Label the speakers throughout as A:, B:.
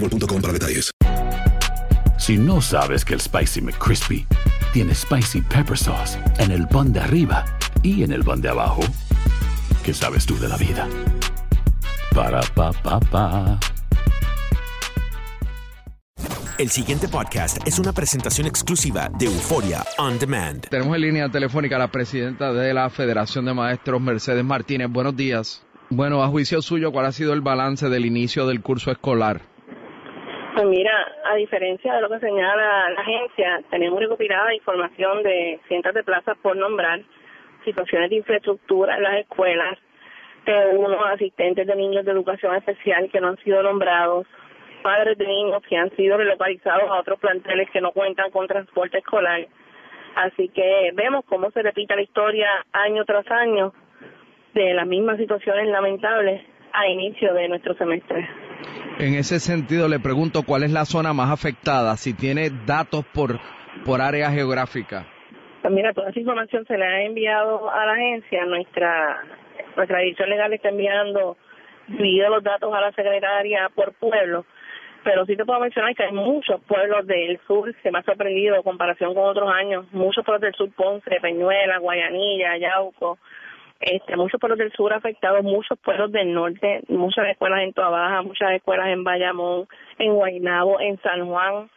A: boostmobile.com para detalles.
B: Si no sabes que el Spicy McCrispy tiene Spicy Pepper Sauce en el pan de arriba y en el pan de abajo, ¿qué sabes tú de la vida? Para, pa, pa, pa.
C: El siguiente podcast es una presentación exclusiva de Euforia On Demand.
D: Tenemos en línea telefónica a la presidenta de la Federación de Maestros, Mercedes Martínez. Buenos días. Bueno, a juicio suyo, ¿cuál ha sido el balance del inicio del curso escolar?
E: Pues mira, a diferencia de lo que señala la agencia, tenemos recopilada información de cientos de plazas por nombrar, situaciones de infraestructura en las escuelas, unos asistentes de niños de educación especial que no han sido nombrados, padres de niños que han sido relocalizados a otros planteles que no cuentan con transporte escolar. Así que vemos cómo se repite la historia año tras año de las mismas situaciones lamentables a inicio de nuestro semestre.
D: En ese sentido, le pregunto cuál es la zona más afectada, si tiene datos por, por área geográfica.
E: Pues mira, toda esa información se le ha enviado a la agencia. Nuestra nuestra dirección legal está enviando dividido los datos a la secretaria por pueblo. Pero sí te puedo mencionar que hay muchos pueblos del sur, se me ha sorprendido en comparación con otros años, muchos pueblos del sur, Ponce, Peñuela, Guayanilla, Yauco, este, muchos pueblos del sur afectados, muchos pueblos del norte, muchas escuelas en Toa Baja, muchas escuelas en Bayamón, en Guaynabo, en San Juan.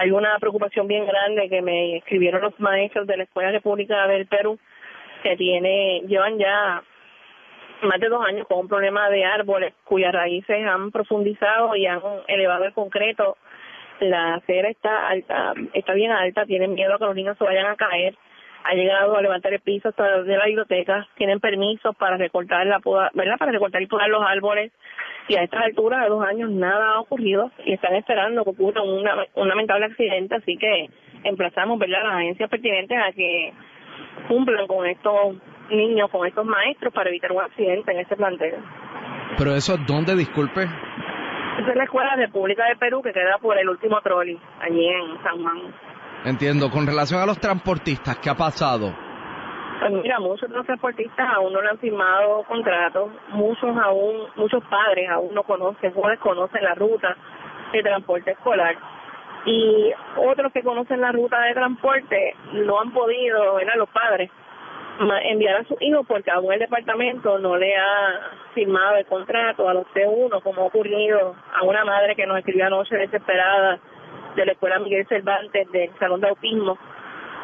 E: Hay una preocupación bien grande que me escribieron los maestros de la Escuela República del Perú, que tiene, llevan ya más de dos años con un problema de árboles cuyas raíces han profundizado y han elevado el concreto. La acera está alta, está bien alta, tienen miedo a que los niños se vayan a caer ha llegado a levantar el piso hasta de la biblioteca, tienen permisos para recortar la poda, ¿verdad? Para recortar y podar los árboles y a estas alturas de dos años nada ha ocurrido y están esperando que ocurra una, un lamentable accidente, así que emplazamos, ¿verdad? Las agencias pertinentes a que cumplan con estos niños, con estos maestros para evitar un accidente en este plantel.
D: Pero eso, ¿dónde, disculpe?
E: Esa es la Escuela República de Perú que queda por el último trolley, allí en San Juan.
D: Entiendo. Con relación a los transportistas, ¿qué ha pasado?
E: Pues mira, muchos de los transportistas aún no le han firmado contratos, muchos aún, muchos padres aún no conocen o desconocen la ruta de transporte escolar y otros que conocen la ruta de transporte no han podido, ¿verdad? Los padres enviar a sus hijos porque aún el departamento no le ha firmado el contrato a los C1 como ha ocurrido a una madre que nos escribió anoche desesperada de la escuela Miguel Cervantes del salón de autismo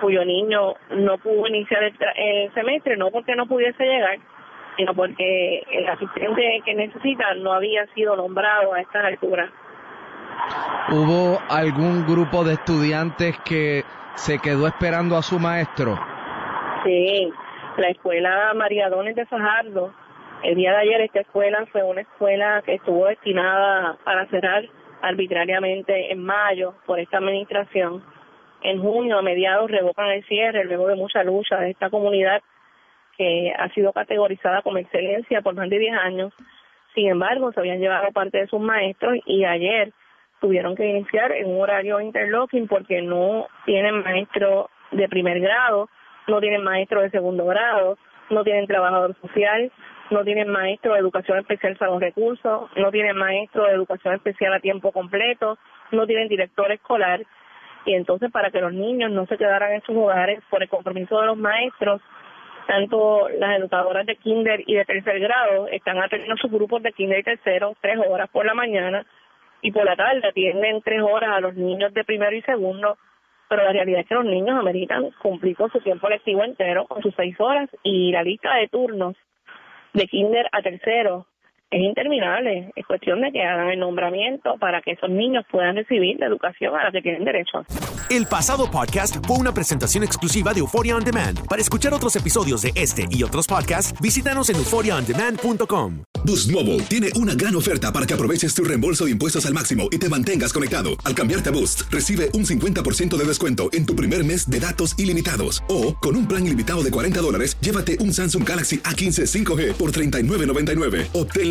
E: cuyo niño no pudo iniciar el, tra- el semestre no porque no pudiese llegar sino porque el asistente que necesita no había sido nombrado a estas alturas
D: ¿Hubo algún grupo de estudiantes que se quedó esperando a su maestro?
E: Sí, la escuela María Dones de Fajardo, el día de ayer esta escuela fue una escuela que estuvo destinada para cerrar arbitrariamente en mayo por esta administración. En junio, a mediados, revocan el cierre luego de mucha lucha de esta comunidad que ha sido categorizada como excelencia por más de 10 años. Sin embargo, se habían llevado parte de sus maestros y ayer tuvieron que iniciar en un horario interlocking porque no tienen maestro de primer grado, no tienen maestro de segundo grado, no tienen trabajador social, no tienen maestro de educación especial para recursos, no tienen maestro de educación especial a tiempo completo, no tienen director escolar. Y entonces para que los niños no se quedaran en sus hogares por el compromiso de los maestros, tanto las educadoras de kinder y de tercer grado están atendiendo sus grupos de kinder y tercero tres horas por la mañana y por la tarde atienden tres horas a los niños de primero y segundo, pero la realidad es que los niños ameritan cumplir con su tiempo lectivo entero, con sus seis horas y la lista de turnos de kinder a tercero es interminable. Es cuestión de que hagan el nombramiento para que esos niños puedan recibir la educación a la que tienen derecho.
C: El pasado podcast fue una presentación exclusiva de Euphoria On Demand. Para escuchar otros episodios de este y otros podcasts, visítanos en euphoriaondemand.com.
A: Boost Mobile tiene una gran oferta para que aproveches tu reembolso de impuestos al máximo y te mantengas conectado. Al cambiarte a Boost, recibe un 50% de descuento en tu primer mes de datos ilimitados. O, con un plan ilimitado de 40 dólares, llévate un Samsung Galaxy A15 5G por $39.99. Obtén